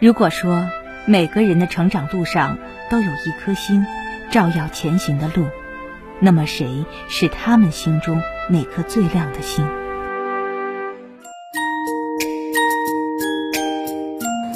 如果说每个人的成长路上都有一颗星，照耀前行的路，那么谁是他们心中那颗最亮的星？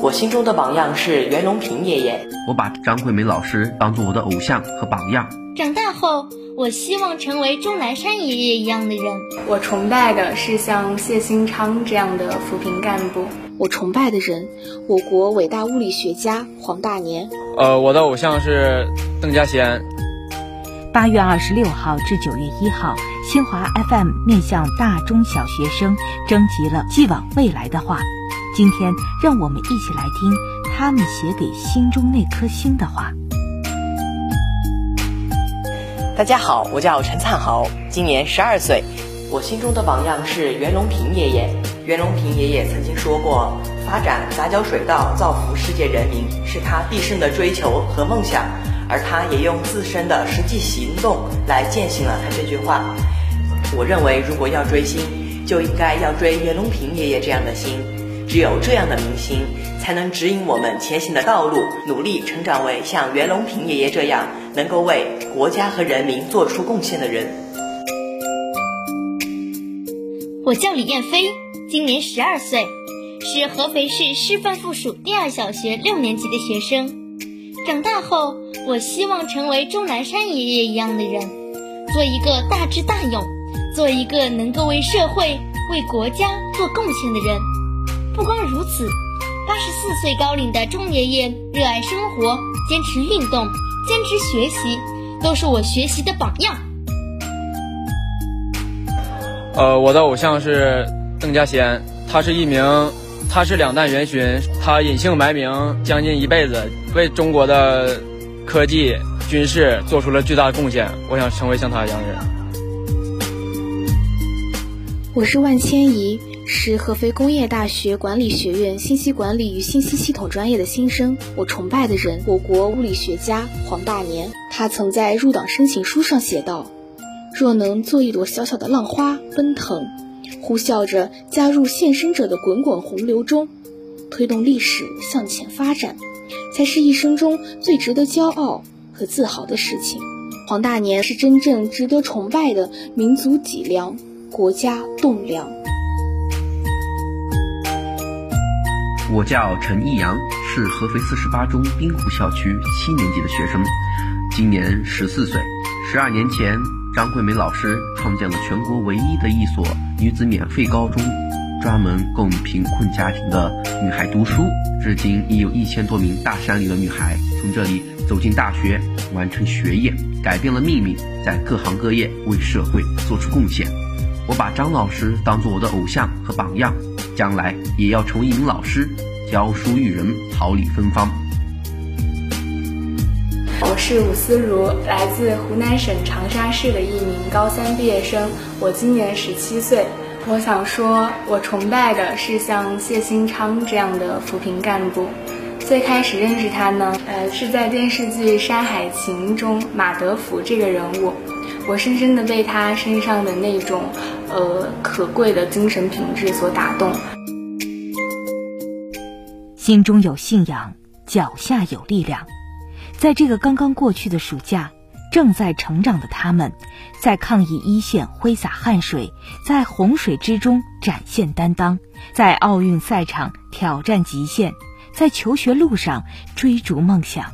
我心中的榜样是袁隆平爷爷。我把张桂梅老师当做我的偶像和榜样。长大后，我希望成为钟南山爷爷一样的人。我崇拜的是像谢兴昌这样的扶贫干部。我崇拜的人，我国伟大物理学家黄大年。呃，我的偶像是邓稼先。八月二十六号至九月一号，新华 FM 面向大中小学生征集了寄往未来的话。今天，让我们一起来听他们写给心中那颗星的话。大家好，我叫陈灿豪，今年十二岁。我心中的榜样是袁隆平爷爷。袁隆平爷爷曾经说过：“发展杂交水稻，造福世界人民，是他毕生的追求和梦想。”而他也用自身的实际行动来践行了他这句话。我认为，如果要追星，就应该要追袁隆平爷爷这样的星。只有这样的明星，才能指引我们前行的道路，努力成长为像袁隆平爷爷这样能够为国家和人民做出贡献的人。我叫李燕飞，今年十二岁，是合肥市师范附属第二小学六年级的学生。长大后，我希望成为钟南山爷爷一样的人，做一个大智大勇，做一个能够为社会、为国家做贡献的人。不光如此，八十四岁高龄的钟爷爷热爱生活，坚持运动，坚持学习，都是我学习的榜样。呃，我的偶像是邓稼先，他是一名，他是两弹元勋，他隐姓埋名将近一辈子，为中国的科技、军事做出了巨大的贡献。我想成为像他一样的人。我是万千怡。是合肥工业大学管理学院信息管理与信息系统专业的新生。我崇拜的人，我国物理学家黄大年。他曾在入党申请书上写道：“若能做一朵小小的浪花，奔腾，呼啸着加入献身者的滚滚洪流中，推动历史向前发展，才是一生中最值得骄傲和自豪的事情。”黄大年是真正值得崇拜的民族脊梁，国家栋梁。我叫陈义阳，是合肥四十八中滨湖校区七年级的学生，今年十四岁。十二年前，张桂梅老师创建了全国唯一的一所女子免费高中，专门供贫困家庭的女孩读书。至今已有一千多名大山里的女孩从这里走进大学，完成学业，改变了命运，在各行各业为社会做出贡献。我把张老师当做我的偶像和榜样。将来也要成为一名老师，教书育人，桃李芬芳。我是武思如，来自湖南省长沙市的一名高三毕业生，我今年十七岁。我想说，我崇拜的是像谢兴昌这样的扶贫干部。最开始认识他呢，呃，是在电视剧《山海情》中马德福这个人物，我深深的被他身上的那种。呃，可贵的精神品质所打动，心中有信仰，脚下有力量。在这个刚刚过去的暑假，正在成长的他们，在抗疫一线挥洒汗水，在洪水之中展现担当，在奥运赛场挑战极限，在求学路上追逐梦想。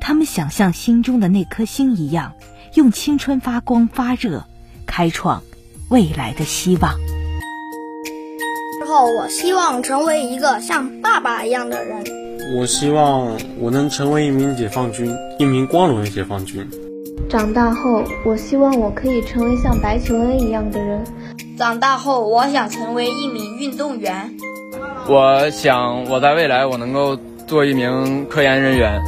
他们想像心中的那颗星一样，用青春发光发热，开创。未来的希望。之后，我希望成为一个像爸爸一样的人。我希望我能成为一名解放军，一名光荣的解放军。长大后，我希望我可以成为像白求恩一样的人。长大后，我想成为一名运动员。我想我在未来我能够做一名科研人员。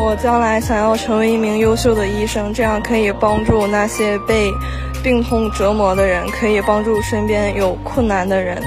我将来想要成为一名优秀的医生，这样可以帮助那些被。病痛折磨的人可以帮助身边有困难的人。